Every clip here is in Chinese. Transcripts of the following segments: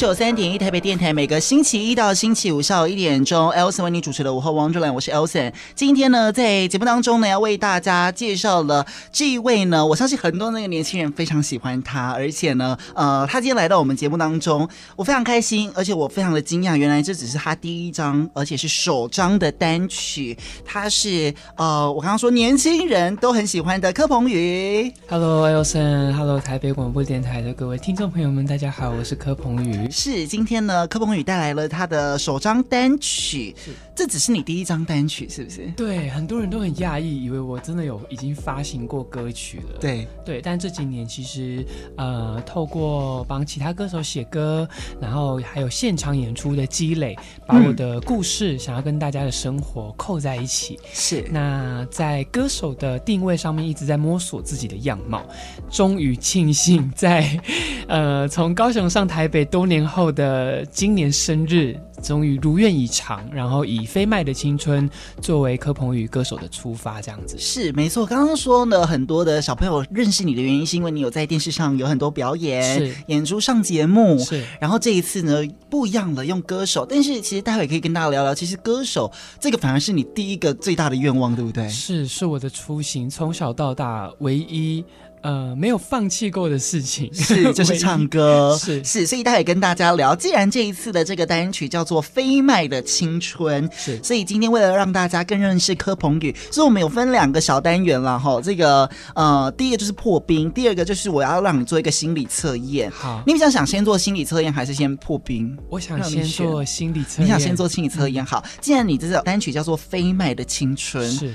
九三点一台北电台，每个星期一到星期五下午一点钟，Elson 为你主持的午后王之兰，我是 Elson。今天呢，在节目当中呢，要为大家介绍了这一位呢，我相信很多那个年轻人非常喜欢他，而且呢，呃，他今天来到我们节目当中，我非常开心，而且我非常的惊讶，原来这只是他第一张，而且是首张的单曲。他是呃，我刚刚说年轻人都很喜欢的柯鹏宇。Hello，Elson，Hello，台北广播电台的各位听众朋友们，大家好，我是柯鹏宇。是今天呢，柯鹏宇带来了他的首张单曲。是，这只是你第一张单曲，是不是？对，很多人都很讶异，以为我真的有已经发行过歌曲了。对对，但这几年其实呃，透过帮其他歌手写歌，然后还有现场演出的积累，把我的故事想要跟大家的生活扣在一起。是，那在歌手的定位上面一直在摸索自己的样貌，终于庆幸在呃，从高雄上台北多年后的今年生日，终于如愿以偿，然后以飞麦的青春作为柯鹏宇歌手的出发，这样子是没错。刚刚说呢，很多的小朋友认识你的原因，是因为你有在电视上有很多表演，是演出上节目，是。然后这一次呢，不一样了，用歌手。但是其实待会可以跟大家聊聊，其实歌手这个反而是你第一个最大的愿望，对不对？是，是我的初心，从小到大唯一。呃，没有放弃过的事情 是就是唱歌，是是，所以待会跟大家聊。既然这一次的这个单曲叫做《飞麦的青春》，是，所以今天为了让大家更认识柯鹏宇，所以我们有分两个小单元了哈。这个呃，第一个就是破冰，第二个就是我要让你做一个心理测验。好，你比较想先做心理测验还是先破冰？我想先做心理测验。你想先做心理测验？好，既然你这首单曲叫做《飞麦的青春》，是。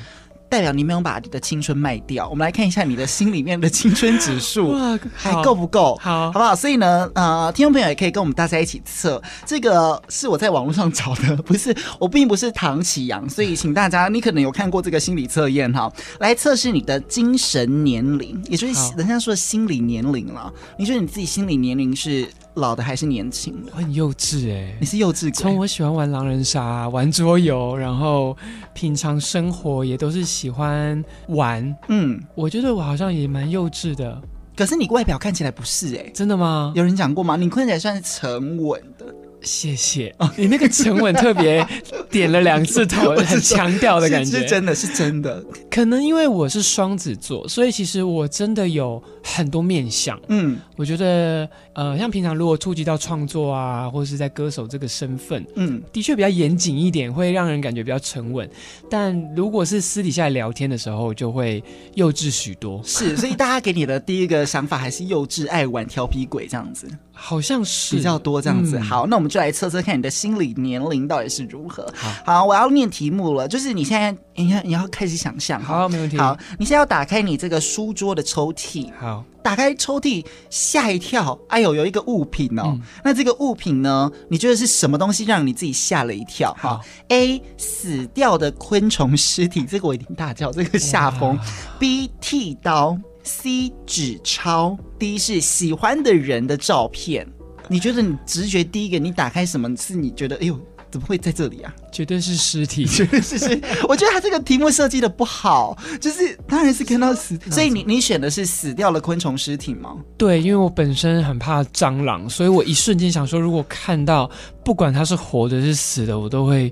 代表你没有把你的青春卖掉，我们来看一下你的心里面的青春指数还够不够？好，好不好？所以呢，呃，听众朋友也可以跟我们大家一起测。这个是我在网络上找的，不是我并不是唐启阳，所以请大家，你可能有看过这个心理测验哈，来测试你的精神年龄，也就是人家说的心理年龄了。你觉得你自己心理年龄是？老的还是年轻的？我很幼稚哎、欸，你是幼稚。从我喜欢玩狼人杀、玩桌游，然后平常生活也都是喜欢玩。嗯，我觉得我好像也蛮幼稚的。可是你外表看起来不是哎、欸，真的吗？有人讲过吗？你看起来算是沉稳的。谢谢哦，你那个沉稳特别点了两次头，很强调的感觉，是真的是真的。可能因为我是双子座，所以其实我真的有很多面相。嗯，我觉得呃，像平常如果触及到创作啊，或者是在歌手这个身份，嗯，的确比较严谨一点，会让人感觉比较沉稳。但如果是私底下聊天的时候，就会幼稚许多。是，所以大家给你的第一个想法还是幼稚、爱玩、调皮鬼这样子。好像是比较多这样子。嗯、好，那我们就来测测看你的心理年龄到底是如何。好，好，我要念题目了，就是你现在，你要你要开始想象。好，没问题。好，你现在要打开你这个书桌的抽屉。好，打开抽屉，吓一跳，哎呦，有一个物品哦。嗯、那这个物品呢，你觉得是什么东西让你自己吓了一跳？好，A 死掉的昆虫尸体，这个我一定大叫，这个吓疯。B 剃刀。C 纸钞，D 是喜欢的人的照片。你觉得你直觉第一个，你打开什么是你觉得，哎呦，怎么会在这里啊？绝对是尸体，绝对是尸。我觉得他这个题目设计的不好，就是当然是看到死，所以你你选的是死掉了昆虫尸体吗？对，因为我本身很怕蟑螂，所以我一瞬间想说，如果看到不管它是活的是死的，我都会。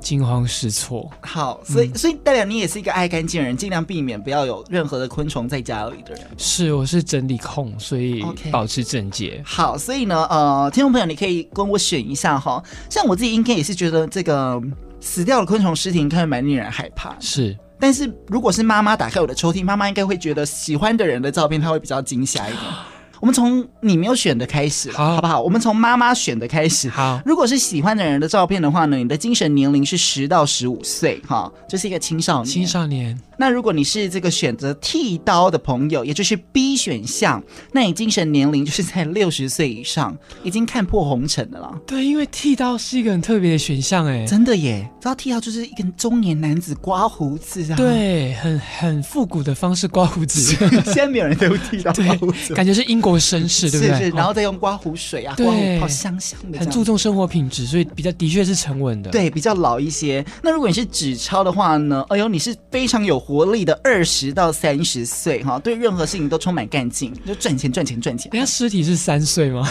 惊慌失措。好，所以、嗯、所以代表你也是一个爱干净的人，尽量避免不要有任何的昆虫在家里的人。是，我是整理控，所以保持整洁。Okay. 好，所以呢，呃，听众朋友，你可以跟我选一下哈。像我自己应该也是觉得这个死掉的昆虫尸体应该蛮令人害怕。是，但是如果是妈妈打开我的抽屉，妈妈应该会觉得喜欢的人的照片，她会比较惊吓一点。我们从你没有选的开始，好，好不好？我们从妈妈选的开始。好，如果是喜欢的人的照片的话呢，你的精神年龄是十到十五岁，哈，这是一个青少年。青少年。那如果你是这个选择剃刀的朋友，也就是 B 选项，那你精神年龄就是在六十岁以上，已经看破红尘的了。对，因为剃刀是一个很特别的选项，哎，真的耶！知道剃刀就是一个中年男子刮胡子啊，对，很很复古的方式刮胡子。现在没有人在用剃刀刮胡子，感觉是英国。够绅士，对不对？是是，然后再用刮胡水啊，刮胡泡香香的，很注重生活品质，所以比较的确是沉稳的。对，比较老一些。那如果你是纸钞的话呢？哎呦，你是非常有活力的二十到三十岁哈，对任何事情都充满干劲，就赚钱赚钱赚钱。人家尸体是三岁吗？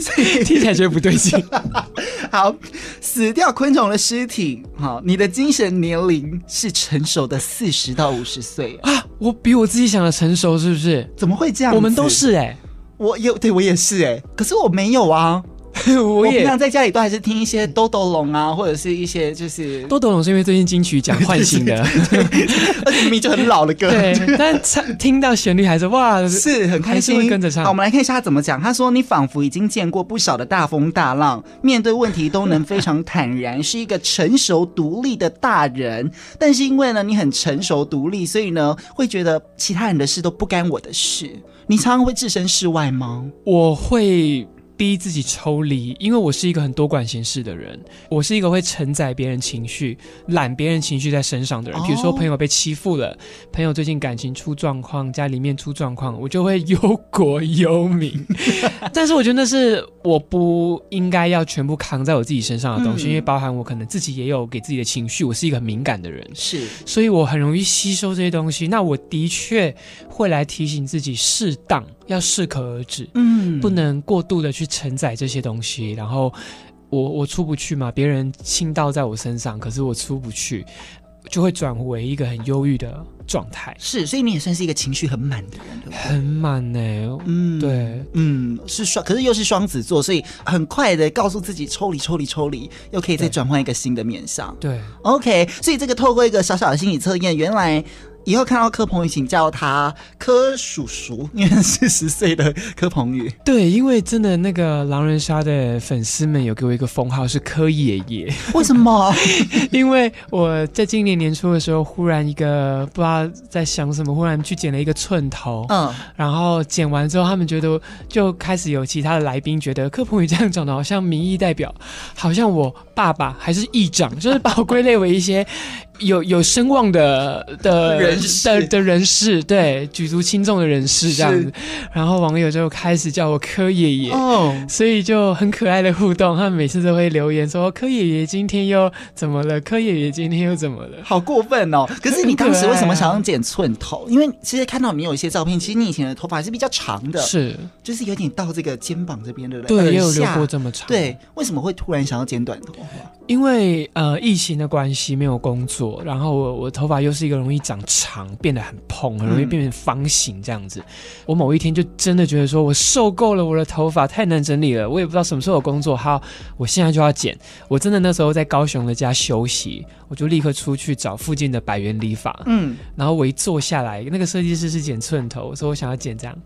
所 以听起来觉得不对劲。好，死掉昆虫的尸体，好，你的精神年龄是成熟的四十到五十岁啊，我比我自己想的成熟，是不是？怎么会这样？我们都是哎、欸，我有，对我也是哎、可是我没有啊。我平常在家里都还是听一些豆豆龙啊，或者是一些就是豆豆龙，是因为最近金曲奖唤醒的，而且明明就很老的歌，对，但唱听到旋律还是哇，是很开心，跟着唱。好，我们来看一下他怎么讲。他说：“你仿佛已经见过不少的大风大浪，面对问题都能非常坦然，是一个成熟独立的大人。但是因为呢，你很成熟独立，所以呢，会觉得其他人的事都不干我的事。你常常会置身事外吗？我会。”逼自己抽离，因为我是一个很多管闲事的人，我是一个会承载别人情绪、揽别人情绪在身上的人。比如说朋友被欺负了，朋友最近感情出状况，家里面出状况，我就会忧国忧民。但是我觉得那是我不应该要全部扛在我自己身上的东西，嗯、因为包含我可能自己也有给自己的情绪，我是一个很敏感的人，是，所以我很容易吸收这些东西。那我的确会来提醒自己，适当要适可而止，嗯，不能过度的去。承载这些东西，然后我我出不去嘛，别人倾倒在我身上，可是我出不去，就会转为一个很忧郁的状态。是，所以你也算是一个情绪很满的人，对不对？很满呢、欸，嗯，对，嗯，是双，可是又是双子座，所以很快的告诉自己抽离、抽离、抽离，又可以再转换一个新的面向。对，OK，所以这个透过一个小小的心理测验，原来。以后看到柯鹏宇，请叫他柯叔叔，因为四十岁的柯鹏宇。对，因为真的那个狼人杀的粉丝们有给我一个封号是柯爷爷。为什么？因为我在今年年初的时候，忽然一个不知道在想什么，忽然去剪了一个寸头。嗯，然后剪完之后，他们觉得就开始有其他的来宾觉得柯鹏宇这样长得好像民意代表，好像我爸爸还是议长，就是把我归类为一些。有有声望的的人士的的人士，对举足轻重的人士这样子，然后网友就开始叫我柯爷爷哦，所以就很可爱的互动，他们每次都会留言说柯爷爷今天又怎么了？柯爷爷今天又怎么了？好过分哦！可是你当时为什么想要剪寸头？因为其实看到你有一些照片，其实你以前的头发是比较长的，是就是有点到这个肩膀这边的，对，也有留过这么长。对，为什么会突然想要剪短头发？因为呃疫情的关系没有工作，然后我我头发又是一个容易长长，变得很蓬，很容易变成方形这样子。嗯、我某一天就真的觉得说，我受够了我的头发太难整理了，我也不知道什么时候有工作，好，我现在就要剪。我真的那时候在高雄的家休息，我就立刻出去找附近的百元理发，嗯，然后我一坐下来，那个设计师是剪寸头，我说我想要剪这样。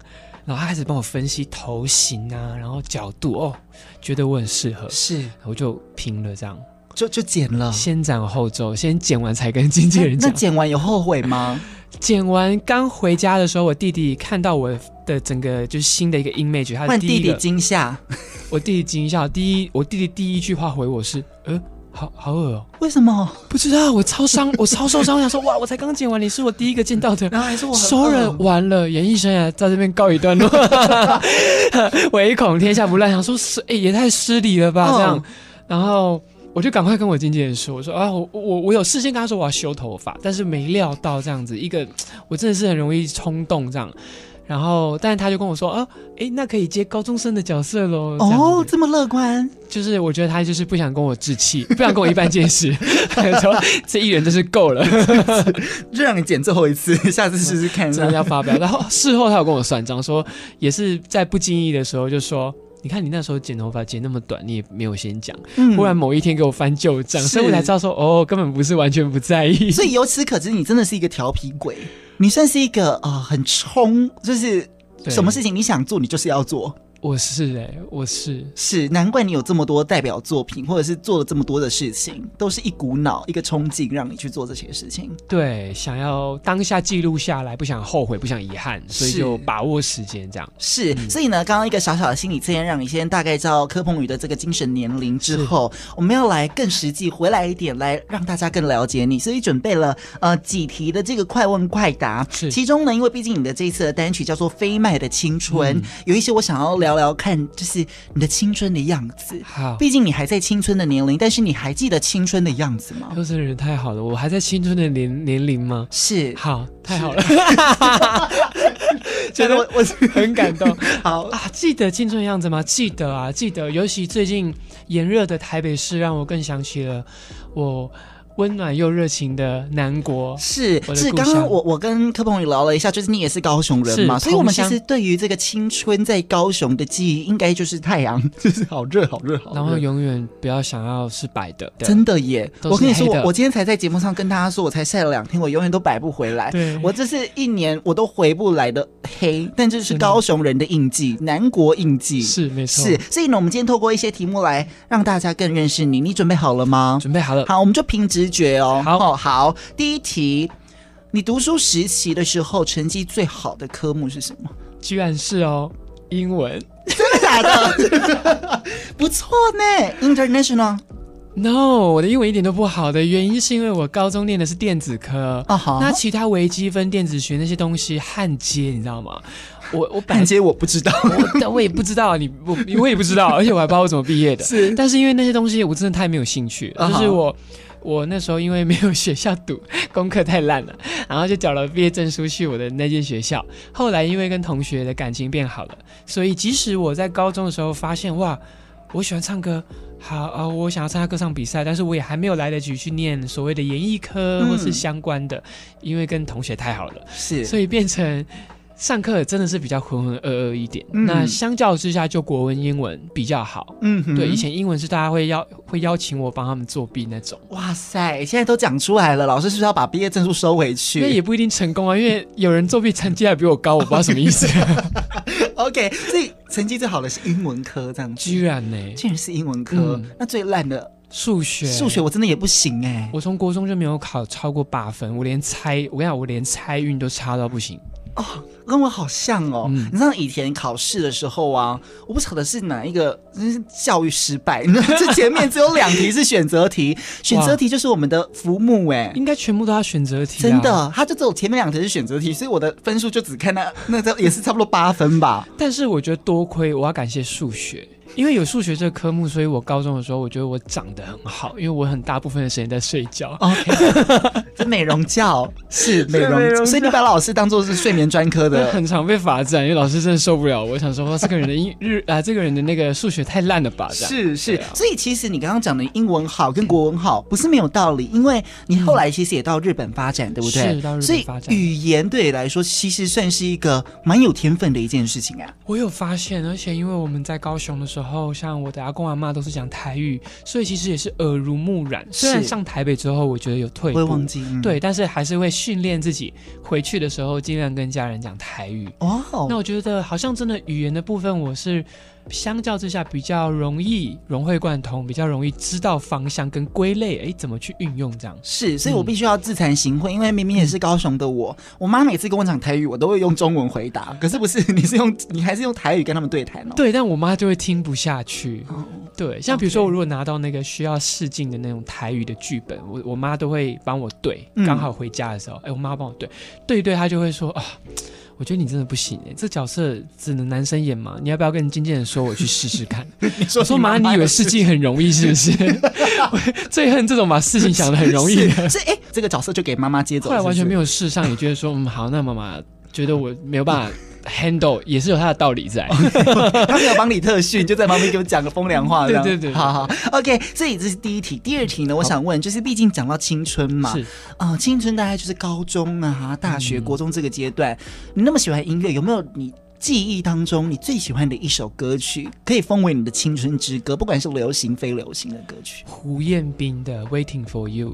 然后他开始帮我分析头型啊，然后角度哦，觉得我很适合，是，我就拼了这样，就就剪了，先斩后奏，先剪完才跟经纪人讲。那剪完有后悔吗？剪完刚回家的时候，我弟弟看到我的整个就是新的一个 image，他弟弟惊吓，我弟弟惊吓，第一我弟弟第一句话回我是，呃。好好恶哦！为什么？不知道。我超伤，我超受伤。我想说，哇，我才刚剪完，你是我第一个见到的，然后还是我熟人。完了，演艺生涯在这边告一段落，唯恐天下不乱。想说是，哎、欸，也太失礼了吧？这样，然后我就赶快跟我经纪人说，我说啊，我我我有事先跟他说我要修头发，但是没料到这样子一个，我真的是很容易冲动这样。然后，但是他就跟我说，啊，哎，那可以接高中生的角色喽。哦，这么乐观，就是我觉得他就是不想跟我置气，不想跟我一般见识。说这艺人真是够了，就 让你剪最后一次，下次试试看。真的要发表。然后事后他有跟我算账，说也是在不经意的时候就说，你看你那时候剪头发剪那么短，你也没有先讲。嗯。忽然某一天给我翻旧账，所以我才知道说，哦，根本不是完全不在意。所以由此可知，你真的是一个调皮鬼。你算是一个啊、呃，很冲，就是什么事情你想做，你就是要做。我是哎、欸，我是。是，难怪你有这么多代表作品，或者是做了这么多的事情，都是一股脑、一个冲劲，让你去做这些事情。对，想要当下记录下来，不想后悔，不想遗憾，所以就把握时间这样。是，所以呢，刚刚一个小小的心理测验，让你先大概知道柯鹏宇的这个精神年龄之后，我们要来更实际回来一点，来让大家更了解你，所以准备了呃几题的这个快问快答。是，其中呢，因为毕竟你的这一次的单曲叫做《飞麦的青春》，嗯，有一些我想要聊聊看，就是你的青春的样子。好，毕竟你还在青春的年龄，但是你还记得青春的样子吗？都是人太好了，我还在青春的年年龄吗？是，好，太好了，觉得 我我很感动。好啊，记得青春的样子吗？记得啊，记得。尤其最近炎热的台北市，让我更想起了我。温暖又热情的南国是是，刚刚我我跟柯鹏宇聊了一下，就是你也是高雄人嘛，所以我们其实对于这个青春在高雄的记忆，应该就是太阳，就是好热好热好热，然后永远不要想要是白的，真的耶！我跟你说，我我今天才在节目上跟大家说，我才晒了两天，我永远都白不回来，对，我这是一年我都回不来的黑，但这是高雄人的印记，南国印记。是没错，是。所以呢，我们今天透过一些题目来让大家更认识你，你准备好了吗？准备好了，好，我们就凭直觉哦。好哦，好。第一题，你读书时期的时候，成绩最好的科目是什么？居然是哦，英文。真的假的？不错呢，International？No，我的英文一点都不好的原因是因为我高中念的是电子科啊。好，那其他微积分、电子学那些东西焊接，你知道吗？我我焊接我不知道，但我也不知道你我我也不知道，而且我还不知道我怎么毕业的。是，但是因为那些东西我真的太没有兴趣，就是我。我那时候因为没有学校读，功课太烂了，然后就缴了毕业证书去我的那间学校。后来因为跟同学的感情变好了，所以即使我在高中的时候发现哇，我喜欢唱歌，好啊、呃，我想要参加歌唱比赛，但是我也还没有来得及去念所谓的演艺科或是相关的，嗯、因为跟同学太好了，是，所以变成。上课真的是比较浑浑噩噩一点，嗯、那相较之下，就国文、英文比较好。嗯哼，对，以前英文是大家会邀会邀请我帮他们作弊那种。哇塞，现在都讲出来了，老师是不是要把毕业证书收回去？那也不一定成功啊，因为有人作弊成绩还比我高，我不知道什么意思。OK，所以成绩最好的是英文科，这样子。居然呢？竟然是英文科，嗯、那最烂的数学，数学我真的也不行哎。我从国中就没有考超过八分，我连猜，我跟你讲，我连猜运都差到不行。哦，跟我好像哦。嗯、你知道以前考试的时候啊，我不晓得是哪一个，是教育失败。这前面只有两题是选择题，选择题就是我们的浮木哎，应该全部都要选择题、啊。真的，他就只有前面两题是选择题，所以我的分数就只看那那个也是差不多八分吧。但是我觉得多亏，我要感谢数学。因为有数学这个科目，所以我高中的时候，我觉得我长得很好，因为我很大部分的时间在睡觉。OK，这美容觉是美容，美容所以你把老师当做是睡眠专科的，很常被罚站，因为老师真的受不了。我想说，哇这个人的英日啊，这个人的那个数学太烂了吧？是是，啊、所以其实你刚刚讲的英文好跟国文好不是没有道理，因为你后来其实也到日本发展，嗯、对不对？是到日本发展，所以语言对你来说其实算是一个蛮有天分的一件事情啊。我有发现，而且因为我们在高雄的时候。然后像我的阿公阿妈都是讲台语，所以其实也是耳濡目染。虽然上台北之后，我觉得有退步，会忘记，嗯、对，但是还是会训练自己，回去的时候尽量跟家人讲台语。哦，那我觉得好像真的语言的部分，我是。相较之下，比较容易融会贯通，比较容易知道方向跟归类，哎，怎么去运用这样？是，所以我必须要自惭形秽，嗯、因为明明也是高雄的我，我妈每次跟我讲台语，我都会用中文回答。可是不是，你是用，你还是用台语跟他们对谈哦？对，但我妈就会听不下去。哦、对，像比如说，我如果拿到那个需要试镜的那种台语的剧本，我我妈都会帮我对，刚好回家的时候，哎、嗯，我妈帮我对，对一对，她就会说啊。我觉得你真的不行哎，这角色只能男生演嘛？你要不要跟经纪人说我去试试看？你说我说妈，你以为试镜很容易是不是？最恨这种把事情想的很容易 的。是哎，这个角色就给妈妈接走。后来完全没有试上，也觉得说嗯好，那妈妈觉得我没有办法。Handle 也是有他的道理在，他没有帮你特训，就在旁边给我讲个风凉话。对对对，好好，OK。所以这是第一题，第二题呢，我想问，就是毕竟讲到青春嘛，是啊、呃，青春大概就是高中啊、大学、国中这个阶段。嗯、你那么喜欢音乐，有没有你记忆当中你最喜欢的一首歌曲，可以封为你的青春之歌？不管是流行非流行的歌曲。胡彦斌的《Waiting for You》。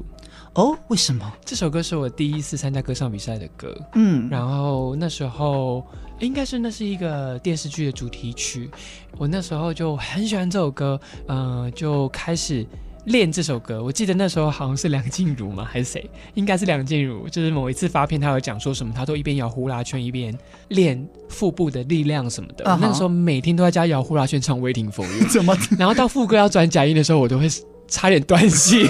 哦，为什么？这首歌是我第一次参加歌唱比赛的歌。嗯，然后那时候应该是那是一个电视剧的主题曲，我那时候就很喜欢这首歌，嗯、呃，就开始。练这首歌，我记得那时候好像是梁静茹吗？还是谁？应该是梁静茹。就是某一次发片，她有讲说什么，她都一边摇呼啦圈一边练腹部的力量什么的。Uh huh. 那个时候每天都在家摇呼啦圈唱《Waiting for You》，怎么？然后到副歌要转假音的时候，我都会差点断气。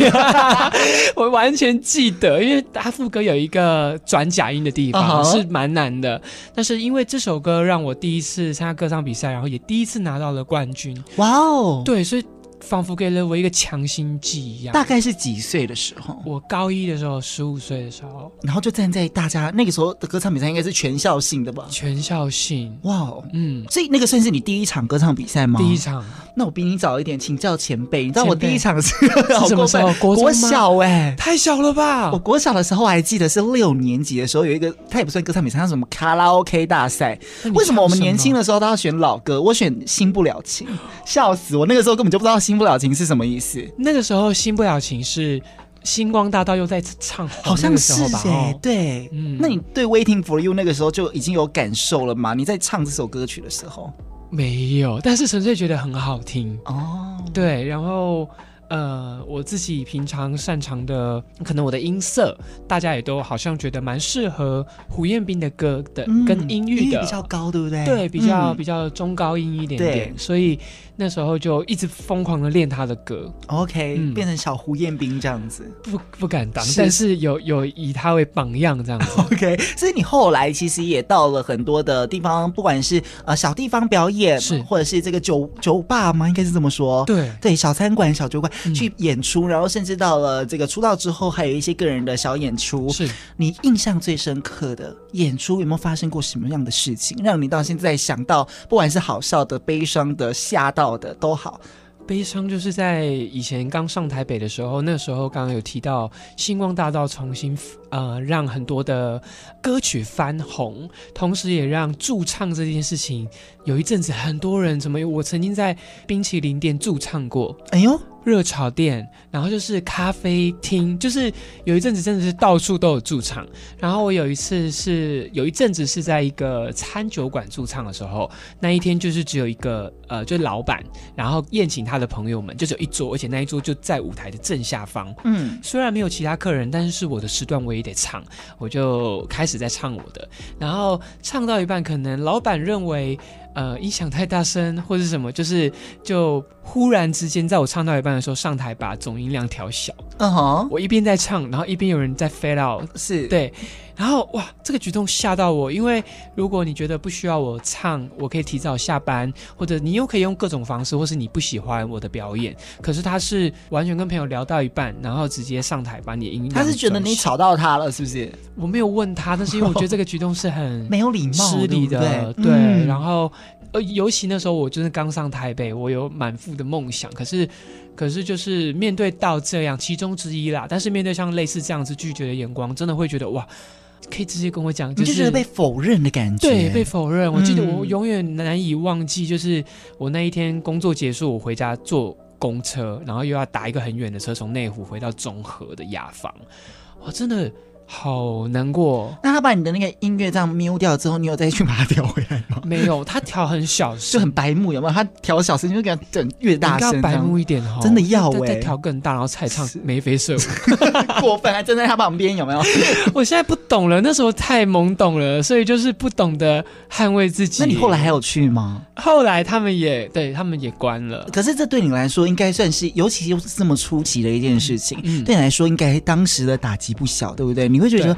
我完全记得，因为他副歌有一个转假音的地方、uh huh. 是蛮难的。但是因为这首歌让我第一次参加歌唱比赛，然后也第一次拿到了冠军。哇哦对，所以。仿佛给了我一个强心剂一样。大概是几岁的时候？我高一的时候，十五岁的时候，然后就站在大家那个时候的歌唱比赛，应该是全校性的吧？全校性，哇，Wow, 嗯，所以那个算是你第一场歌唱比赛吗？第一场。那我比你早一点，请教前辈。你知道我第一场是，什么时候？国，国小哎、欸，太小了吧？我国小的时候我还记得是六年级的时候有一个，它也不算歌唱比赛，它什么卡拉 OK 大赛。为什么我们年轻的时候都要选老歌？我选《新不了情》，笑死我！那个时候根本就不知道《新不了情》是什么意思。那个时候《新不了情》是星光大道又在唱，好像是哎、欸，对，嗯。那你对《Waiting for You》那个时候就已经有感受了吗？你在唱这首歌曲的时候。没有，但是纯粹觉得很好听哦。Oh. 对，然后呃，我自己平常擅长的，可能我的音色，大家也都好像觉得蛮适合胡彦斌的歌的，嗯、跟音域的。比较高，对不对？对，比较、嗯、比较中高音一点点，对。所以。那时候就一直疯狂的练他的歌，OK，、嗯、变成小胡彦斌这样子，不不敢当，是。但是有有以他为榜样这样子，OK。所以你后来其实也到了很多的地方，不管是呃小地方表演，是。或者是这个酒酒吧吗？应该是这么说，对。对，小餐馆、小酒馆、嗯、去演出，然后甚至到了这个出道之后，还有一些个人的小演出。是你印象最深刻的演出有没有发生过什么样的事情，让你到现在想到，不管是好笑的、悲伤的、吓到。的都好，悲伤就是在以前刚上台北的时候，那时候刚刚有提到星光大道重新呃让很多的歌曲翻红，同时也让驻唱这件事情有一阵子很多人怎么，我曾经在冰淇淋店驻唱过，哎呦。热炒店，然后就是咖啡厅，就是有一阵子真的是到处都有驻唱。然后我有一次是有一阵子是在一个餐酒馆驻唱的时候，那一天就是只有一个呃，就是老板，然后宴请他的朋友们，就只有一桌，而且那一桌就在舞台的正下方。嗯，虽然没有其他客人，但是是我的时段，我也得唱，我就开始在唱我的。然后唱到一半，可能老板认为。呃，音响太大声或者什么，就是就忽然之间，在我唱到一半的时候，上台把总音量调小。嗯哼、uh，huh. 我一边在唱，然后一边有人在 fade out，是对，然后哇，这个举动吓到我，因为如果你觉得不需要我唱，我可以提早下班，或者你又可以用各种方式，或是你不喜欢我的表演，可是他是完全跟朋友聊到一半，然后直接上台把你的音量，他是觉得你吵到他了，是不是？我没有问他，但是因为我觉得这个举动是很 没有礼貌、失礼的，对，然后。呃，尤其那时候我就是刚上台北，我有满腹的梦想，可是，可是就是面对到这样其中之一啦。但是面对像类似这样子拒绝的眼光，真的会觉得哇，可以直接跟我讲，就是、你就觉得被否认的感觉。对，被否认。我记得我永远难以忘记，就是我那一天工作结束，我回家坐公车，然后又要打一个很远的车从内湖回到中和的雅房，我，真的。好难过。那他把你的那个音乐这样 mute 掉之后，你有再去把它调回来吗？没有，他调很小声，就很白目，有没有？他调小声就给他整越大声，白目一点哈。真的要哎，再调更大，然后才唱眉飞色舞，过分，还站在他旁边，有没有？我现在不懂了，那时候太懵懂了，所以就是不懂得捍卫自己。那你后来还有去吗？后来他们也对他们也关了。可是这对你来说，应该算是，尤其又是这么出奇的一件事情，嗯嗯、对你来说，应该当时的打击不小，对不对？你会觉得。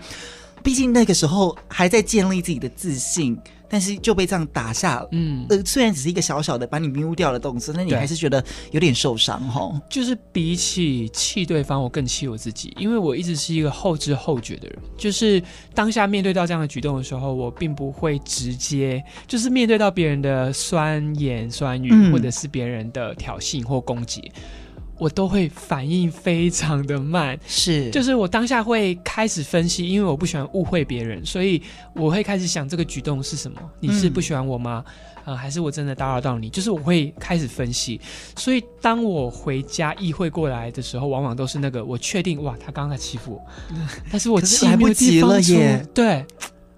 毕竟那个时候还在建立自己的自信，但是就被这样打下，嗯，呃，虽然只是一个小小的把你丢掉的动作，那你还是觉得有点受伤哈。就是比起气对方，我更气我自己，因为我一直是一个后知后觉的人。就是当下面对到这样的举动的时候，我并不会直接，就是面对到别人的酸言酸语，嗯、或者是别人的挑衅或攻击。我都会反应非常的慢，是，就是我当下会开始分析，因为我不喜欢误会别人，所以我会开始想这个举动是什么？你是不喜欢我吗？嗯呃，还是我真的打扰到你？就是我会开始分析，所以当我回家意会过来的时候，往往都是那个我确定哇，他刚刚在欺负我，但是我气来不及了耶。对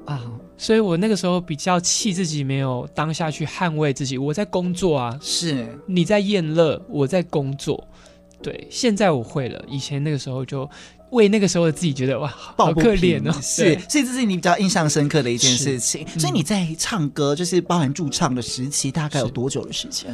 啊，所以我那个时候比较气自己没有当下去捍卫自己。我在工作啊，是你在宴乐，我在工作。对，现在我会了，以前那个时候就。为那个时候的自己觉得哇，好可怜哦，是，所以这是你比较印象深刻的一件事情。所以你在唱歌，就是包含驻唱的时期，大概有多久的时间？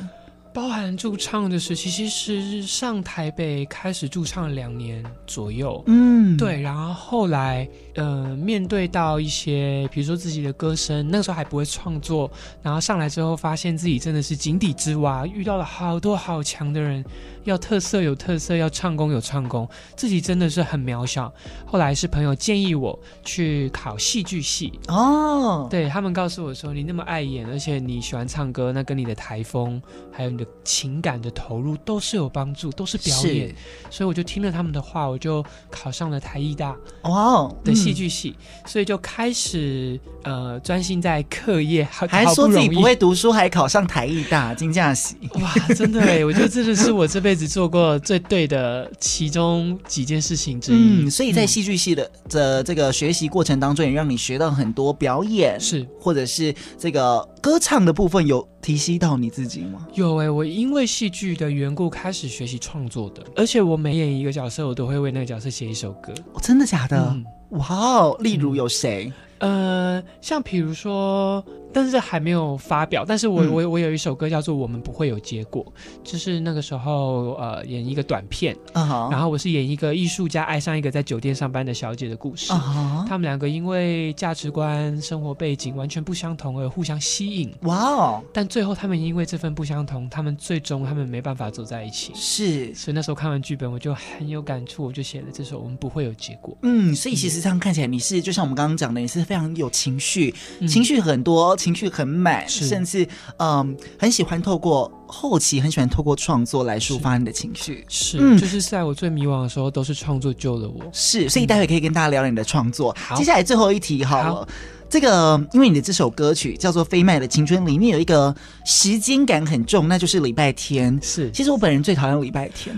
包含驻唱的时期，其实上台北开始驻唱两年左右，嗯，对，然后后来，呃，面对到一些，比如说自己的歌声，那个时候还不会创作，然后上来之后，发现自己真的是井底之蛙，遇到了好多好强的人。要特色有特色，要唱功有唱功，自己真的是很渺小。后来是朋友建议我去考戏剧系哦，对，他们告诉我说，你那么爱演，而且你喜欢唱歌，那跟你的台风还有你的情感的投入都是有帮助，都是表演。所以我就听了他们的话，我就考上了台艺大哦的戏剧系，嗯、所以就开始呃专心在课业，还说自己不会读书，还考上台艺大金架系。哇，真的哎，我觉得这个是我这辈子。辈子做过最对的其中几件事情之一，嗯，所以在戏剧系的的这个学习过程当中，也让你学到很多表演，是或者是这个歌唱的部分，有提息到你自己吗？有哎、欸，我因为戏剧的缘故开始学习创作的，而且我每演一个角色，我都会为那个角色写一首歌。哦，真的假的？嗯、哇哦，例如有谁？呃，像比如说。但是还没有发表，但是我我我有一首歌叫做《我们不会有结果》，就是那个时候呃演一个短片，uh huh. 然后我是演一个艺术家爱上一个在酒店上班的小姐的故事，uh huh. 他们两个因为价值观、生活背景完全不相同而互相吸引，哇哦但最后他们因为这份不相同，他们最终他们没办法走在一起，是，所以那时候看完剧本我就很有感触，我就写了这首《我们不会有结果》。嗯，所以其实这样看起来你是就像我们刚刚讲的，你是非常有情绪，情绪很多。情绪很满，甚至嗯，很喜欢透过后期，很喜欢透过创作来抒发你的情绪。是，嗯、就是在我最迷惘的时候，都是创作救了我。是，所以待会可以跟大家聊聊你的创作。好，接下来最后一题好了，好这个因为你的这首歌曲叫做《飞麦的青春》，里面有一个时间感很重，那就是礼拜天。是，其实我本人最讨厌礼拜天。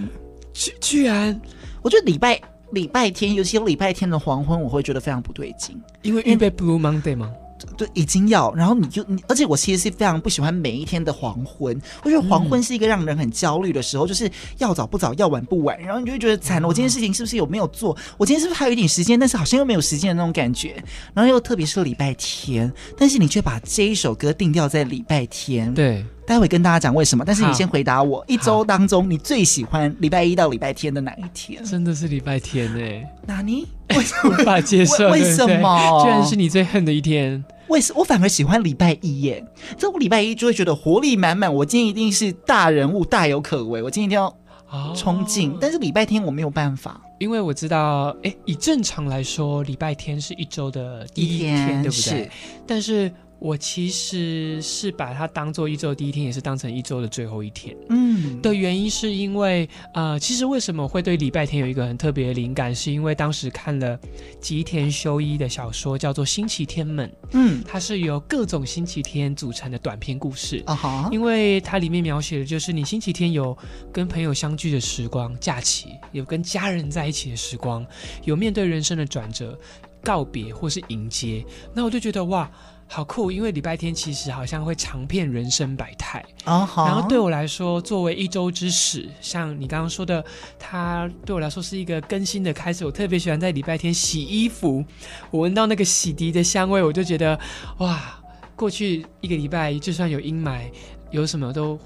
居居然，我觉得礼拜礼拜天，尤其有礼拜天的黄昏，我会觉得非常不对劲，因为预备 Blue Monday 吗？对，已经要，然后你就你，而且我其实是非常不喜欢每一天的黄昏。我觉得黄昏是一个让人很焦虑的时候，嗯、就是要早不早，要晚不晚，然后你就会觉得惨了。我今天事情是不是有没有做？我今天是不是还有一点时间？但是好像又没有时间的那种感觉。然后又特别是礼拜天，但是你却把这一首歌定调在礼拜天。对，待会跟大家讲为什么。但是你先回答我，一周当中你最喜欢礼拜一到礼拜天的哪一天？真的是礼拜天哎、欸，哪尼？为什么无法接受？为什么？居然是你最恨的一天。为什我反而喜欢礼拜一耶？这我礼拜一就会觉得活力满满，我今天一定是大人物，大有可为。我今天一定要冲劲，哦、但是礼拜天我没有办法，因为我知道，哎，以正常来说，礼拜天是一周的第一天，一天对不对？但是。我其实是把它当做一周的第一天，也是当成一周的最后一天。嗯，的原因是因为，呃，其实为什么会对礼拜天有一个很特别的灵感，是因为当时看了吉田修一的小说，叫做《星期天们》。嗯，它是由各种星期天组成的短篇故事。啊哈，因为它里面描写的就是你星期天有跟朋友相聚的时光，假期有跟家人在一起的时光，有面对人生的转折、告别或是迎接。那我就觉得哇。好酷，因为礼拜天其实好像会长遍人生百态，uh huh. 然后对我来说，作为一周之始，像你刚刚说的，它对我来说是一个更新的开始。我特别喜欢在礼拜天洗衣服，我闻到那个洗涤的香味，我就觉得哇，过去一个礼拜就算有阴霾，有什么都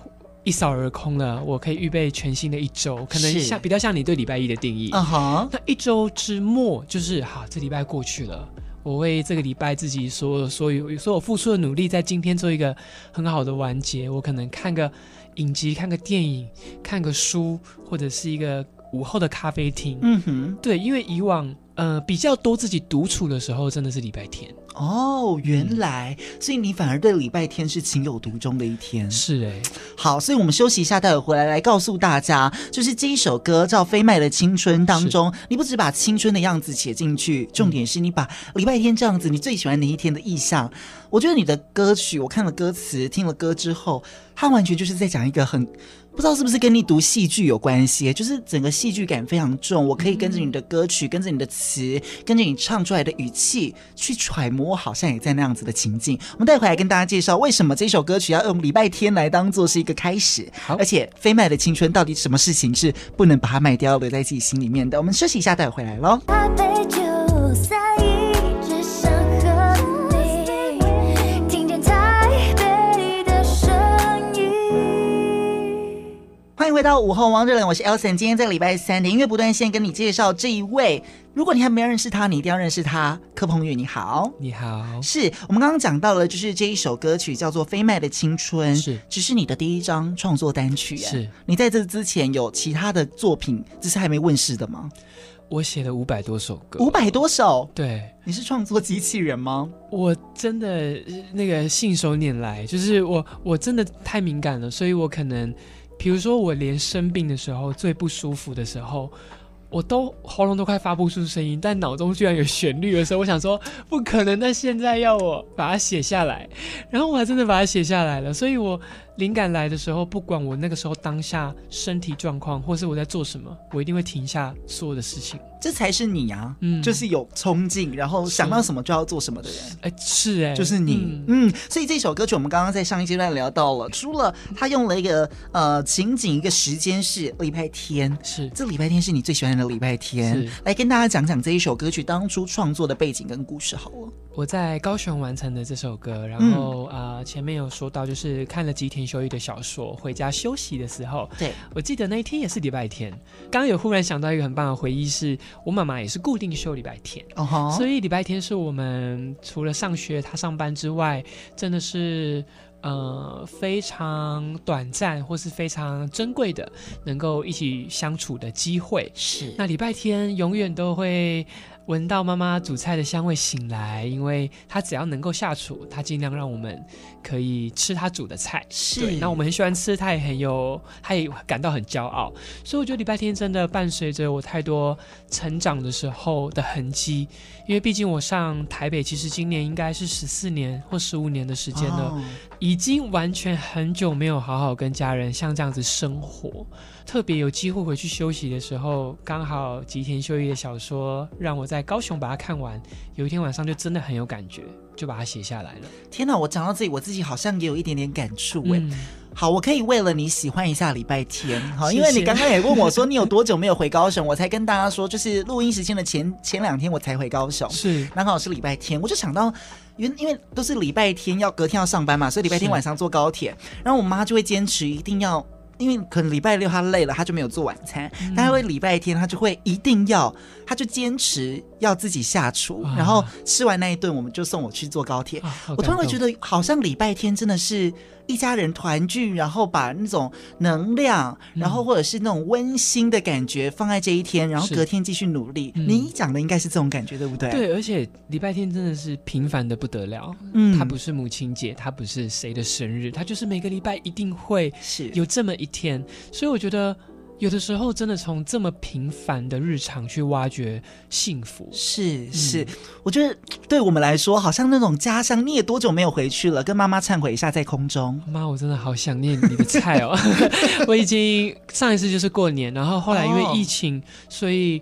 一扫而空了。我可以预备全新的一周，可能像比较像你对礼拜一的定义。嗯哼、uh，huh. 那一周之末就是好，这礼拜过去了。我为这个礼拜自己所所有所有付出的努力，在今天做一个很好的完结。我可能看个影集，看个电影，看个书，或者是一个午后的咖啡厅。嗯哼，对，因为以往呃，比较多自己独处的时候，真的是礼拜天。哦，原来，嗯、所以你反而对礼拜天是情有独钟的一天。是哎、欸，好，所以我们休息一下，待会回来来告诉大家，就是这一首歌叫《飞麦的青春》当中，你不只把青春的样子写进去，重点是你把礼拜天这样子你最喜欢哪一天的意象。我觉得你的歌曲，我看了歌词，听了歌之后，它完全就是在讲一个很。不知道是不是跟你读戏剧有关系，就是整个戏剧感非常重。我可以跟着你的歌曲，跟着你的词，跟着你唱出来的语气去揣摩，好像也在那样子的情境。我们待会来跟大家介绍为什么这首歌曲要用礼拜天来当做是一个开始，好而且飞麦的青春到底什么事情是不能把它卖掉，留在自己心里面的？我们休息一下，待会回来喽。欢迎回到午后王者，我是 Elson。今天在礼拜三的音乐不断线，跟你介绍这一位。如果你还没有认识他，你一定要认识他。柯鹏宇，你好，你好。是我们刚刚讲到了，就是这一首歌曲叫做《飞麦的青春》，是，只是你的第一张创作单曲。是你在这之前有其他的作品，只是还没问世的吗？我写了五百多首歌，五百多首。对，你是创作机器人吗？我真的那个信手拈来，就是我我真的太敏感了，所以我可能。比如说，我连生病的时候，最不舒服的时候，我都喉咙都快发不出声音，但脑中居然有旋律的时候，我想说不可能，但现在要我把它写下来，然后我还真的把它写下来了，所以我。灵感来的时候，不管我那个时候当下身体状况，或是我在做什么，我一定会停下所有的事情。这才是你啊，嗯，就是有冲劲，然后想到什么就要做什么的人。哎，是哎，就是你，嗯，嗯。所以这首歌曲我们刚刚在上一阶段聊到了，除了他用了一个呃情景，一个时间是礼拜天，是这礼拜天是你最喜欢的礼拜天，是来跟大家讲讲这一首歌曲当初创作的背景跟故事好了。我在高雄完成的这首歌，然后啊、嗯呃、前面有说到，就是看了吉田修一的小说，回家休息的时候，对，我记得那一天也是礼拜天。刚刚有忽然想到一个很棒的回忆，是我妈妈也是固定休礼拜天，哦吼，所以礼拜天是我们除了上学她上班之外，真的是呃非常短暂或是非常珍贵的能够一起相处的机会。是，那礼拜天永远都会。闻到妈妈煮菜的香味醒来，因为她只要能够下厨，她尽量让我们可以吃她煮的菜。是，那我们很喜欢吃，她也很有，她也感到很骄傲。所以我觉得礼拜天真的伴随着我太多成长的时候的痕迹，因为毕竟我上台北，其实今年应该是十四年或十五年的时间了，哦、已经完全很久没有好好跟家人像这样子生活。特别有机会回去休息的时候，刚好吉田修一的小说让我在高雄把它看完。有一天晚上就真的很有感觉，就把它写下来了。天哪，我讲到这里，我自己好像也有一点点感触哎。嗯、好，我可以为了你喜欢一下礼拜天，好，因为你刚刚也问我说你有多久没有回高雄，我才跟大家说，就是录音时间的前前两天我才回高雄，是，刚好是礼拜天，我就想到，因因为都是礼拜天要隔天要上班嘛，所以礼拜天晚上坐高铁，然后我妈就会坚持一定要。因为可能礼拜六她累了，她就没有做晚餐。嗯、但他会礼拜天，她就会一定要，他就坚持要自己下厨，啊、然后吃完那一顿，我们就送我去坐高铁。啊、我突然会觉得，好像礼拜天真的是。一家人团聚，然后把那种能量，然后或者是那种温馨的感觉放在这一天，然后隔天继续努力。嗯、你讲的应该是这种感觉，对不对？对，而且礼拜天真的是平凡的不得了。嗯，它不是母亲节，它不是谁的生日，它就是每个礼拜一定会是有这么一天。所以我觉得。有的时候，真的从这么平凡的日常去挖掘幸福，是是。嗯、我觉得对我们来说，好像那种家乡，你也多久没有回去了？跟妈妈忏悔一下，在空中。妈，我真的好想念你的菜哦！我已经上一次就是过年，然后后来因为疫情，哦、所以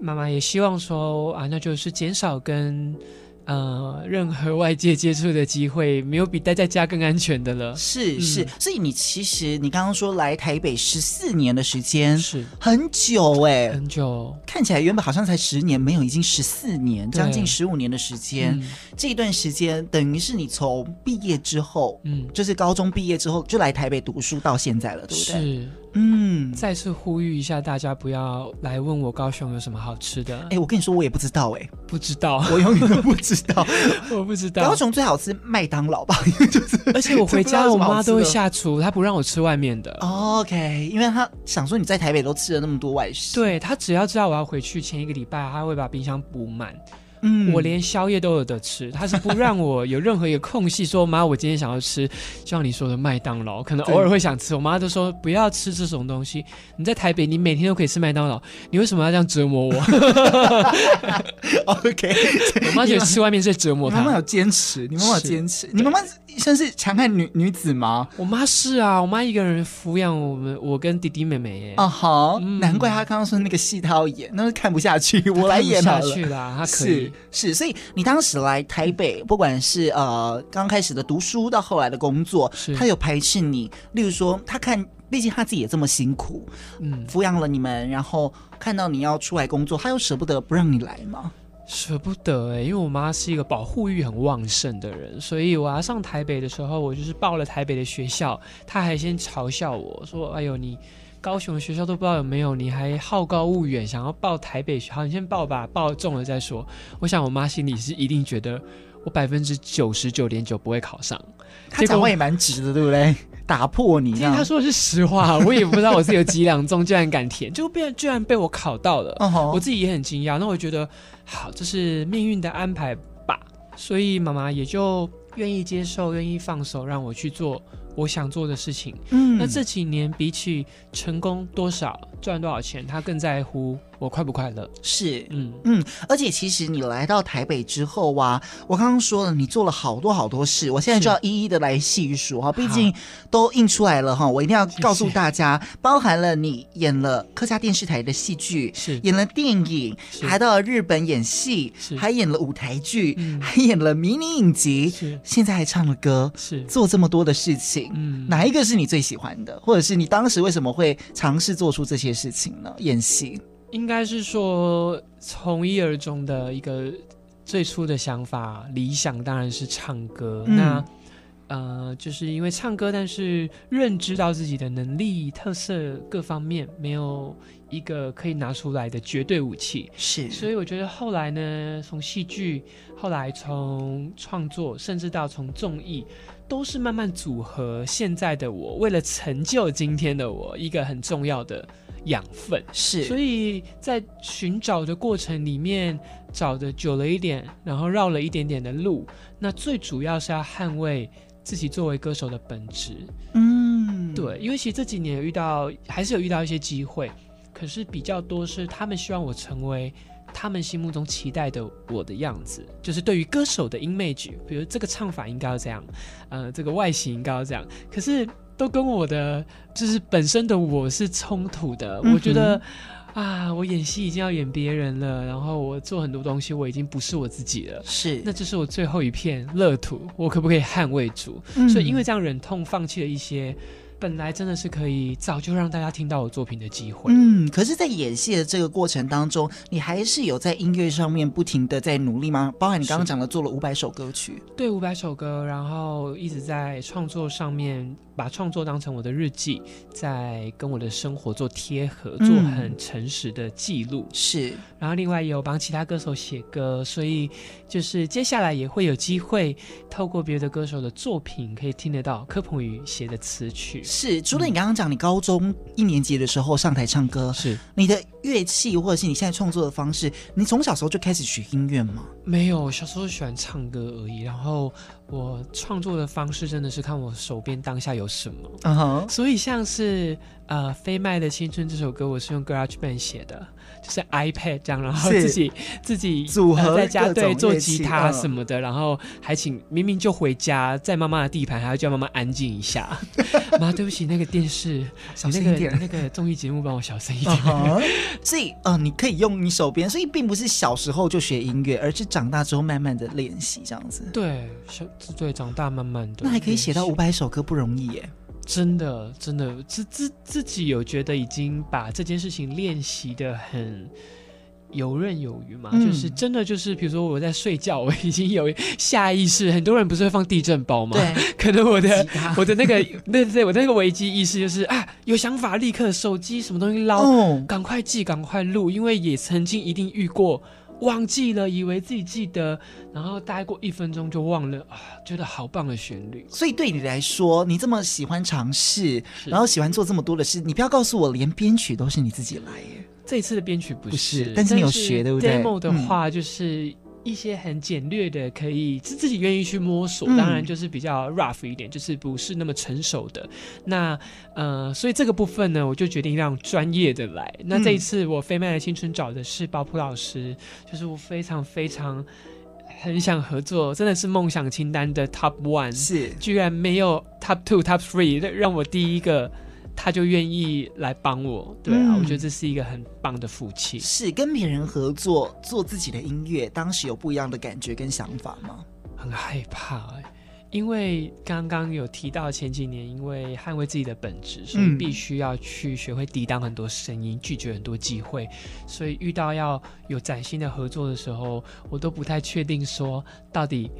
妈妈也希望说啊，那就是减少跟。呃，任何外界接触的机会，没有比待在家更安全的了。是是，所以你其实你刚刚说来台北十四年的时间，是很久哎、欸，很久。看起来原本好像才十年，没有，已经十四年，将近十五年的时间。嗯、这一段时间等于是你从毕业之后，嗯，就是高中毕业之后就来台北读书到现在了，对不对？是。嗯，再次呼吁一下大家，不要来问我高雄有什么好吃的。哎，我跟你说，我也不知道，哎，不知道，我永远都不知道，我不知道。高雄最好吃麦当劳吧，因 为就是，而且我回家，我妈都会下厨，她不让我吃外面的。OK，因为她想说你在台北都吃了那么多外食，对，她只要知道我要回去前一个礼拜，她会把冰箱补满。嗯，我连宵夜都有得吃，他是不让我有任何一个空隙说妈，我今天想要吃，像你说的麦当劳，可能偶尔会想吃，我妈都说不要吃这种东西。你在台北，你每天都可以吃麦当劳，你为什么要这样折磨我？OK，我妈觉得吃外面是折磨她。妈妈有坚持，你妈妈有坚持，你妈妈算是强悍女女子吗？我妈是啊，我妈一个人抚养我们，我跟弟弟妹妹耶。啊哈，难怪她刚刚说那个戏她要演，那是看不下去，我来演下去啦，她可以。是，所以你当时来台北，不管是呃刚开始的读书到后来的工作，是他有排斥你？例如说，她看，毕竟他自己也这么辛苦，嗯，抚养了你们，然后看到你要出来工作，他又舍不得不让你来吗？舍不得哎、欸，因为我妈是一个保护欲很旺盛的人，所以我要上台北的时候，我就是报了台北的学校，她还先嘲笑我说：“哎呦你。”高雄的学校都不知道有没有，你还好高骛远，想要报台北学校，你先报吧，报中了再说。我想我妈心里是一定觉得我百分之九十九点九不会考上。他讲话也蛮直的，对不对？打破你，其实他说的是实话，我也不知道我自己有几两重，居然敢填，就变居然被我考到了，uh. 我自己也很惊讶。那我觉得好，这是命运的安排吧，所以妈妈也就愿意接受，愿意放手让我去做。我想做的事情，嗯，那这几年比起成功多少，赚多少钱，他更在乎。我快不快乐？是，嗯嗯，而且其实你来到台北之后啊，我刚刚说了，你做了好多好多事，我现在就要一一的来细数哈，毕竟都印出来了哈，我一定要告诉大家，谢谢包含了你演了客家电视台的戏剧，是演了电影，还到了日本演戏，是还演了舞台剧，嗯、还演了迷你影集，是现在还唱了歌，是做这么多的事情，嗯，哪一个是你最喜欢的，或者是你当时为什么会尝试做出这些事情呢？演戏。应该是说，从一而终的一个最初的想法，理想当然是唱歌。嗯、那呃，就是因为唱歌，但是认知到自己的能力、特色各方面没有一个可以拿出来的绝对武器。是，所以我觉得后来呢，从戏剧，后来从创作，甚至到从综艺，都是慢慢组合现在的我，为了成就今天的我，一个很重要的。养分是，所以在寻找的过程里面，找的久了一点，然后绕了一点点的路。那最主要是要捍卫自己作为歌手的本质。嗯，对，因为其实这几年有遇到，还是有遇到一些机会，可是比较多是他们希望我成为他们心目中期待的我的样子，就是对于歌手的 image，比如这个唱法应该要这样，呃，这个外形应该要这样，可是。都跟我的就是本身的我是冲突的。嗯、我觉得啊，我演戏已经要演别人了，然后我做很多东西，我已经不是我自己了。是，那这是我最后一片乐土，我可不可以捍卫住？嗯、所以因为这样忍痛放弃了一些。本来真的是可以早就让大家听到我作品的机会，嗯，可是，在演戏的这个过程当中，你还是有在音乐上面不停的在努力吗？包含你刚刚讲的做了五百首歌曲，对，五百首歌，然后一直在创作上面，把创作当成我的日记，在跟我的生活做贴合，做很诚实的记录，是、嗯。然后另外也有帮其他歌手写歌，所以就是接下来也会有机会透过别的歌手的作品，可以听得到柯鹏宇写的词曲。是，除了你刚刚讲，你高中一年级的时候上台唱歌，是你的乐器或者是你现在创作的方式，你从小时候就开始学音乐吗？没有，小时候喜欢唱歌而已。然后我创作的方式真的是看我手边当下有什么。嗯哼，所以像是呃《飞麦的青春》这首歌，我是用 GarageBand 写的。就是 iPad 这样，然后自己自己组合在家对做吉他什么的，然后还请明明就回家在妈妈的地盘，还要叫妈妈安静一下。妈，对不起，那个电视小声一点，那个综艺节目帮我小声一点。所以，呃，你可以用你手边，所以并不是小时候就学音乐，而是长大之后慢慢的练习这样子。对，小对长大慢慢的，那还可以写到五百首歌，不容易耶。真的，真的，自自自己有觉得已经把这件事情练习的很游刃有余嘛，嗯、就是真的就是，比如说我在睡觉，我已经有下意识。很多人不是会放地震包吗？对，可能我的我的那个对对，我的那个危机意识就是啊，有想法立刻手机什么东西捞，哦、赶快记，赶快录，因为也曾经一定遇过忘记了，以为自己记得，然后大概过一分钟就忘了啊，觉得好棒的旋律。所以对你来说，你这么喜欢尝试，然后喜欢做这么多的事，你不要告诉我，连编曲都是你自己来耶。这一次的编曲不是，不是，但是你有学，对不对？demo 的话就是一些很简略的，可以自自己愿意去摸索。嗯、当然就是比较 rough 一点，就是不是那么成熟的。那呃，所以这个部分呢，我就决定让专业的来。那这一次我飞麦的青春找的是包普老师，就是我非常非常很想合作，真的是梦想清单的 top one，是居然没有 top two、top three，让我第一个。他就愿意来帮我，对啊，嗯、我觉得这是一个很棒的福气。是跟别人合作做自己的音乐，当时有不一样的感觉跟想法吗？很害怕哎、欸，因为刚刚有提到前几年，因为捍卫自己的本质，所以必须要去学会抵挡很多声音，拒绝很多机会，所以遇到要有崭新的合作的时候，我都不太确定说到底。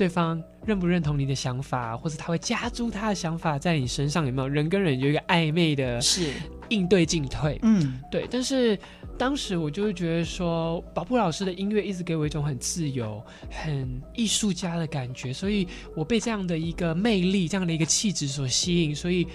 对方认不认同你的想法，或者他会加诸他的想法在你身上，有没有？人跟人有一个暧昧的是应对进退，嗯，对。但是当时我就会觉得说，保布老师的音乐一直给我一种很自由、很艺术家的感觉，所以我被这样的一个魅力、这样的一个气质所吸引，所以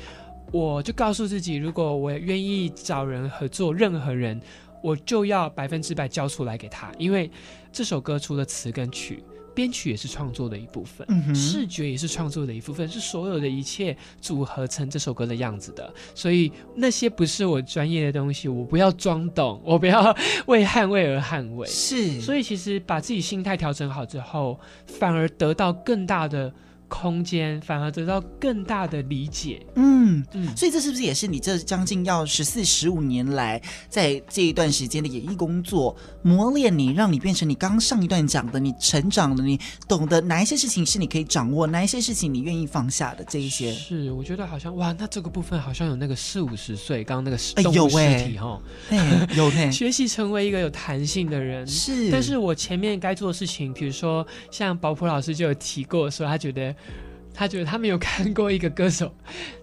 我就告诉自己，如果我愿意找人合作，任何人，我就要百分之百交出来给他，因为这首歌除了词跟曲。编曲也是创作的一部分，嗯、视觉也是创作的一部分，是所有的一切组合成这首歌的样子的。所以那些不是我专业的东西，我不要装懂，我不要 为捍卫而捍卫。是，所以其实把自己心态调整好之后，反而得到更大的。空间反而得到更大的理解，嗯嗯，所以这是不是也是你这将近要十四十五年来，在这一段时间的演艺工作磨练你，让你变成你刚上一段讲的，你成长了，你懂得哪一些事情是你可以掌握，哪一些事情你愿意放下的这一些。是，我觉得好像哇，那这个部分好像有那个四五十岁刚刚那个动物尸体哈，有嘿，学习成为一个有弹性的人。是，但是我前面该做的事情，比如说像保普老师就有提过说他觉得。他觉得他没有看过一个歌手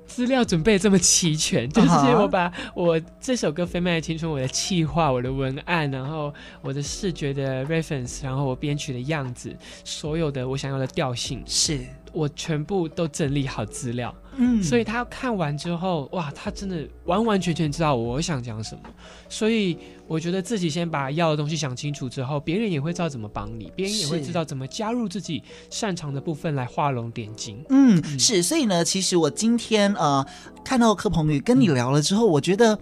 资料准备这么齐全，就是我把我这首歌《飞麦的青春》，我的气划、我的文案，然后我的视觉的 reference，然后我编曲的样子，所有的我想要的调性是。我全部都整理好资料，嗯，所以他看完之后，哇，他真的完完全全知道我想讲什么。所以我觉得自己先把要的东西想清楚之后，别人也会知道怎么帮你，别人也会知道怎么加入自己擅长的部分来画龙点睛。嗯，嗯是。所以呢，其实我今天呃看到柯鹏宇跟你聊了之后，嗯、我觉得。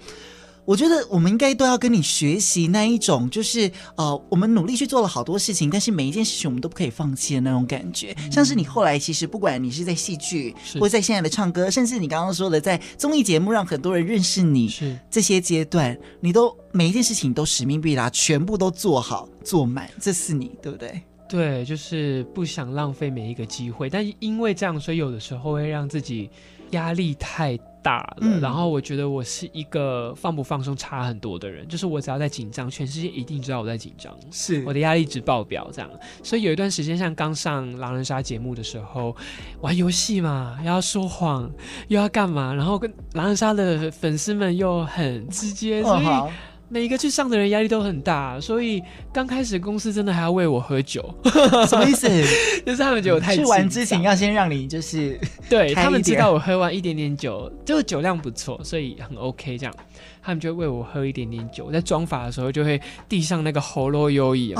我觉得我们应该都要跟你学习那一种，就是呃，我们努力去做了好多事情，但是每一件事情我们都不可以放弃的那种感觉。嗯、像是你后来其实不管你是在戏剧，或在现在的唱歌，甚至你刚刚说的在综艺节目让很多人认识你，是这些阶段，你都每一件事情都使命必达，全部都做好做满，这是你对不对？对，就是不想浪费每一个机会，但因为这样，所以有的时候会让自己压力太大了。嗯、然后我觉得我是一个放不放松差很多的人，就是我只要在紧张，全世界一定知道我在紧张，是我的压力值爆表这样。所以有一段时间，像刚上狼人杀节目的时候，玩游戏嘛，又要说谎，又要干嘛，然后跟狼人杀的粉丝们又很直接，所以。哦每一个去上的人压力都很大，所以刚开始公司真的还要喂我喝酒，什么意思？就是他们觉得我太去玩之前要先让你就是 对他们知道我喝完一点点酒，就酒量不错，所以很 OK 这样，他们就会喂我喝一点点酒，在装法的时候就会递上那个喉咙优饮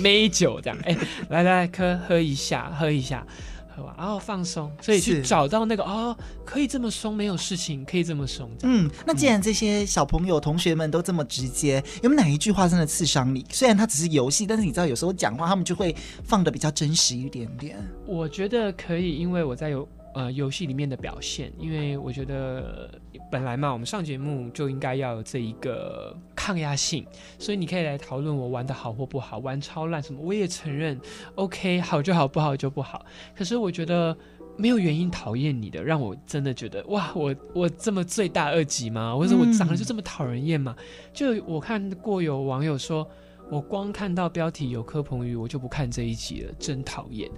美酒这样，哎、欸，来来来，喝喝一下，喝一下。然后放松，所以去找到那个哦，可以这么松，没有事情可以这么松。嗯，那既然这些小朋友、嗯、同学们都这么直接，有没有哪一句话真的刺伤你？虽然它只是游戏，但是你知道有时候讲话他们就会放的比较真实一点点。我觉得可以，因为我在游。呃，游戏里面的表现，因为我觉得本来嘛，我们上节目就应该要有这一个抗压性，所以你可以来讨论我玩的好或不好，玩超烂什么，我也承认，OK，好就好，不好就不好。可是我觉得没有原因讨厌你的，让我真的觉得哇，我我这么罪大恶极吗？或者我长得就这么讨人厌吗？就我看过有网友说。我光看到标题有柯鹏宇，我就不看这一集了，真讨厌。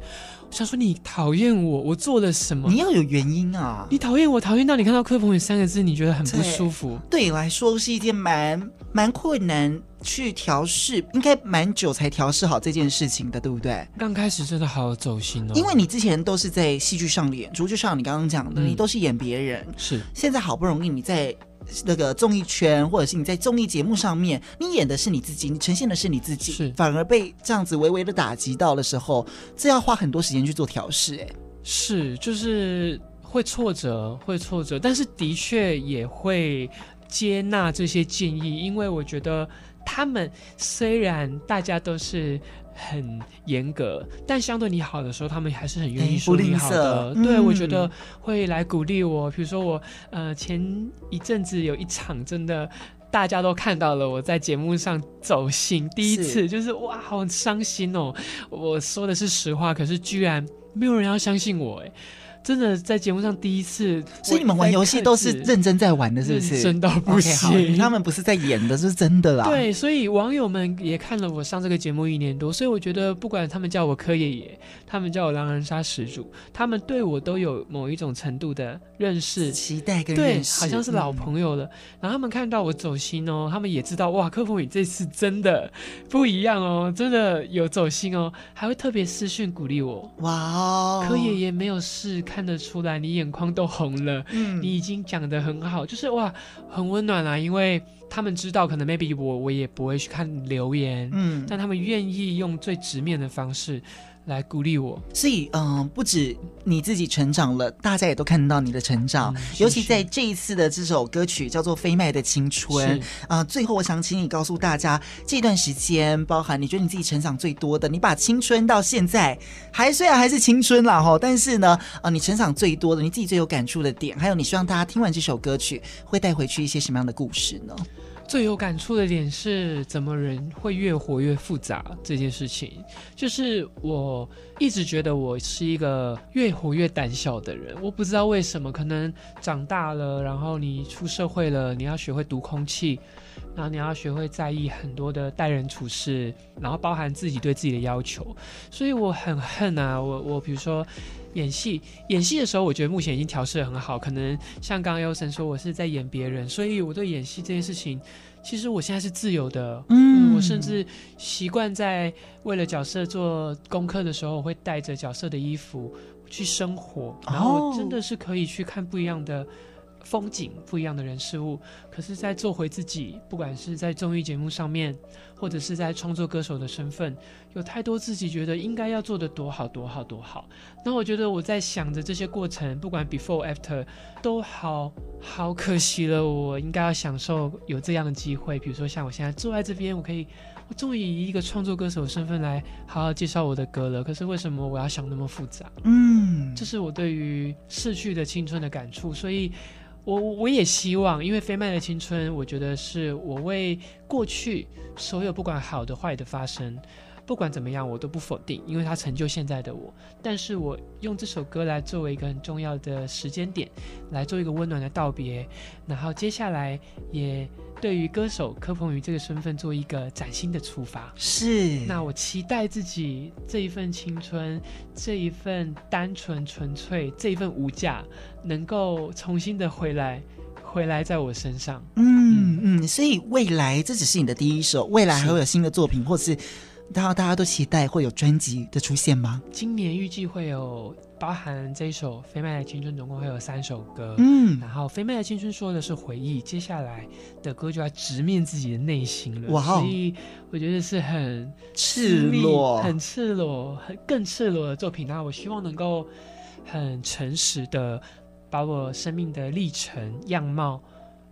我想说你讨厌我，我做了什么？你要有原因啊！你讨厌我，讨厌到你看到柯鹏宇三个字，你觉得很不舒服。对，对你来说是一件蛮蛮困难去调试，应该蛮久才调试好这件事情的，对不对？刚开始真的好走心哦，因为你之前都是在戏剧上演，就像你刚刚讲的，嗯、你都是演别人，是现在好不容易你在。那个综艺圈，或者是你在综艺节目上面，你演的是你自己，你呈现的是你自己，是反而被这样子微微的打击到的时候，这要花很多时间去做调试。哎，是，就是会挫折，会挫折，但是的确也会接纳这些建议，因为我觉得他们虽然大家都是。很严格，但相对你好的时候，他们还是很愿意说你好的。对，嗯、我觉得会来鼓励我。比如说我，呃，前一阵子有一场真的大家都看到了我在节目上走心，第一次是就是哇，好伤心哦。我说的是实话，可是居然没有人要相信我，哎。真的在节目上第一次，所以你们玩游戏都是认真在玩的，是不是？真的不行，okay, 他们不是在演的，是真的啦。对，所以网友们也看了我上这个节目一年多，所以我觉得不管他们叫我柯爷爷，他们叫我狼人杀始祖，他们对我都有某一种程度的认识、期待跟认识，好像是老朋友了。嗯、然后他们看到我走心哦，他们也知道哇，柯鹏宇这次真的不一样哦，真的有走心哦，还会特别私讯鼓励我。哇哦，柯爷爷没有事。看得出来，你眼眶都红了。嗯，你已经讲得很好，就是哇，很温暖啊。因为他们知道，可能 maybe 我我也不会去看留言，嗯，但他们愿意用最直面的方式。来鼓励我，所以嗯、呃，不止你自己成长了，大家也都看到你的成长。嗯、尤其在这一次的这首歌曲叫做《飞麦的青春》啊、呃，最后我想请你告诉大家，这段时间包含你觉得你自己成长最多的，你把青春到现在还虽然还是青春啦哈，但是呢啊、呃，你成长最多的，你自己最有感触的点，还有你希望大家听完这首歌曲会带回去一些什么样的故事呢？最有感触的点是，怎么人会越活越复杂这件事情，就是我一直觉得我是一个越活越胆小的人。我不知道为什么，可能长大了，然后你出社会了，你要学会读空气，然后你要学会在意很多的待人处事，然后包含自己对自己的要求。所以我很恨啊，我我比如说。演戏，演戏的时候，我觉得目前已经调试得很好。可能像刚刚 Elson 说，我是在演别人，所以我对演戏这件事情，其实我现在是自由的。嗯，我甚至习惯在为了角色做功课的时候，我会带着角色的衣服去生活，然后我真的是可以去看不一样的。风景不一样的人事物，可是，在做回自己，不管是在综艺节目上面，或者是在创作歌手的身份，有太多自己觉得应该要做的多好多好多好。那我觉得我在想着这些过程，不管 before after，都好好可惜了。我应该要享受有这样的机会，比如说像我现在坐在这边，我可以，我终于以一个创作歌手的身份来好好介绍我的歌了。可是为什么我要想那么复杂？嗯，这是我对于逝去的青春的感触，所以。我我也希望，因为飞麦的青春，我觉得是我为过去所有不管好的坏的发生，不管怎么样，我都不否定，因为它成就现在的我。但是我用这首歌来作为一个很重要的时间点，来做一个温暖的道别，然后接下来也。对于歌手柯鹏宇这个身份做一个崭新的出发，是。那我期待自己这一份青春，这一份单纯纯粹，这一份无价，能够重新的回来，回来在我身上。嗯嗯，所以未来这只是你的第一首，未来还会有新的作品，或是大家大家都期待会有专辑的出现吗？今年预计会有。包含这一首《飞麦的青春》，总共会有三首歌。嗯，然后《飞麦的青春》说的是回忆，接下来的歌就要直面自己的内心了。哇，所以我觉得是很赤裸、很赤裸、很更赤裸的作品。那我希望能够很诚实的把我生命的历程样貌，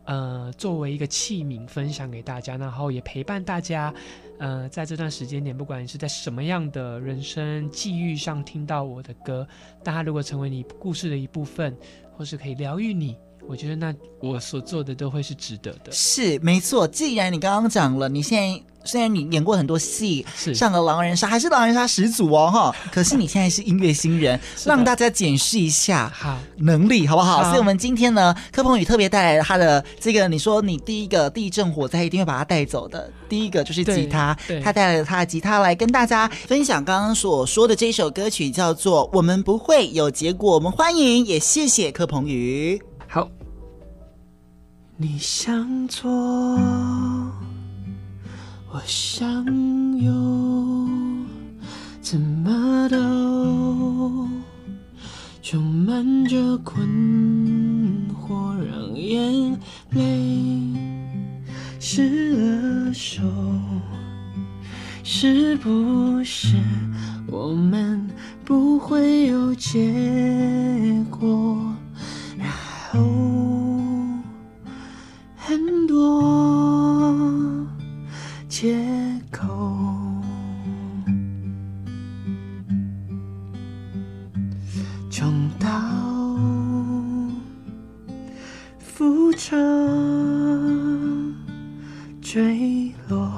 呃，作为一个器皿分享给大家，然后也陪伴大家。呃，在这段时间点，不管你是在什么样的人生际遇上听到我的歌，大家如果成为你故事的一部分，或是可以疗愈你，我觉得那我所做的都会是值得的。是，没错。既然你刚刚讲了，你现在虽然你演过很多戏，是上了狼人杀，还是狼人杀始祖哦，哈。可是你现在是音乐新人，让大家检视一下好能力，好不好，好？所以，我们今天呢，柯鹏宇特别带来了他的这个，你说你第一个地震火灾一定会把他带走的，第一个就是吉他，他带来了他的吉他来跟大家分享刚刚所说的这一首歌曲，叫做《我们不会有结果》。我们欢迎，也谢谢柯鹏宇。好。你想左，我想右，怎么都充满着困惑，让眼泪湿了手，是不是我们不会有结果？然后。很多借口，重蹈覆辙，坠落，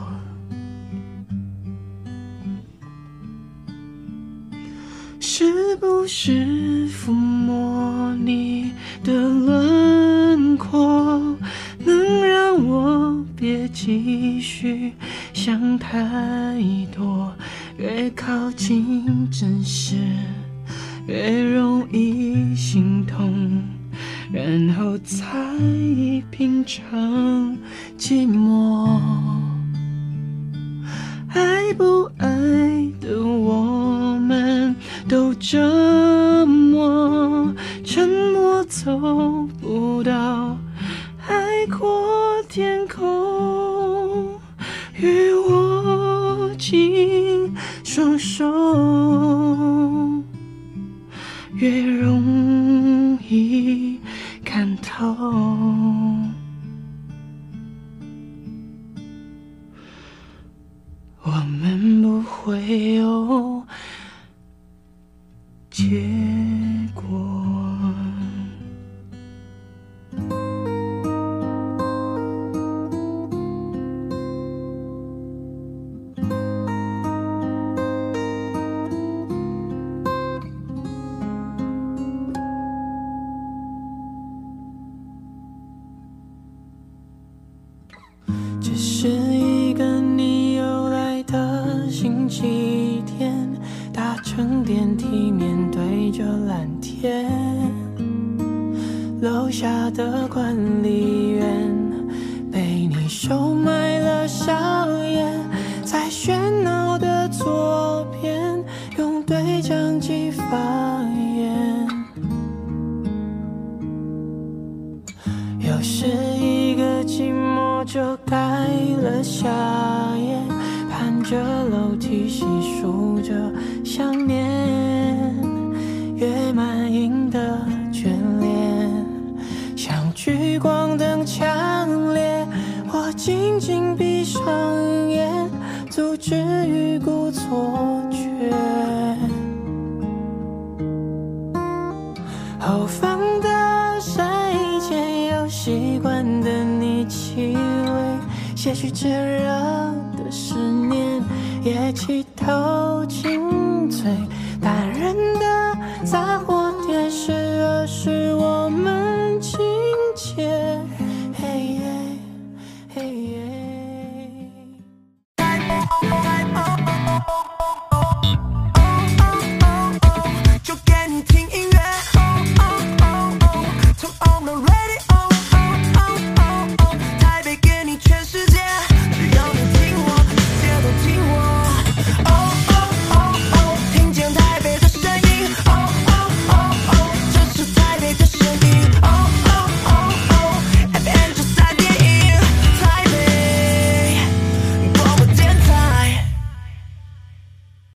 是不是抚摸你的轮廓？能让我别继续想太多，越靠近真实，越容易心痛，然后才品尝寂寞。爱不爱的我们都折磨沉默，走不到。手，夏夜，攀着楼梯，细数着想念。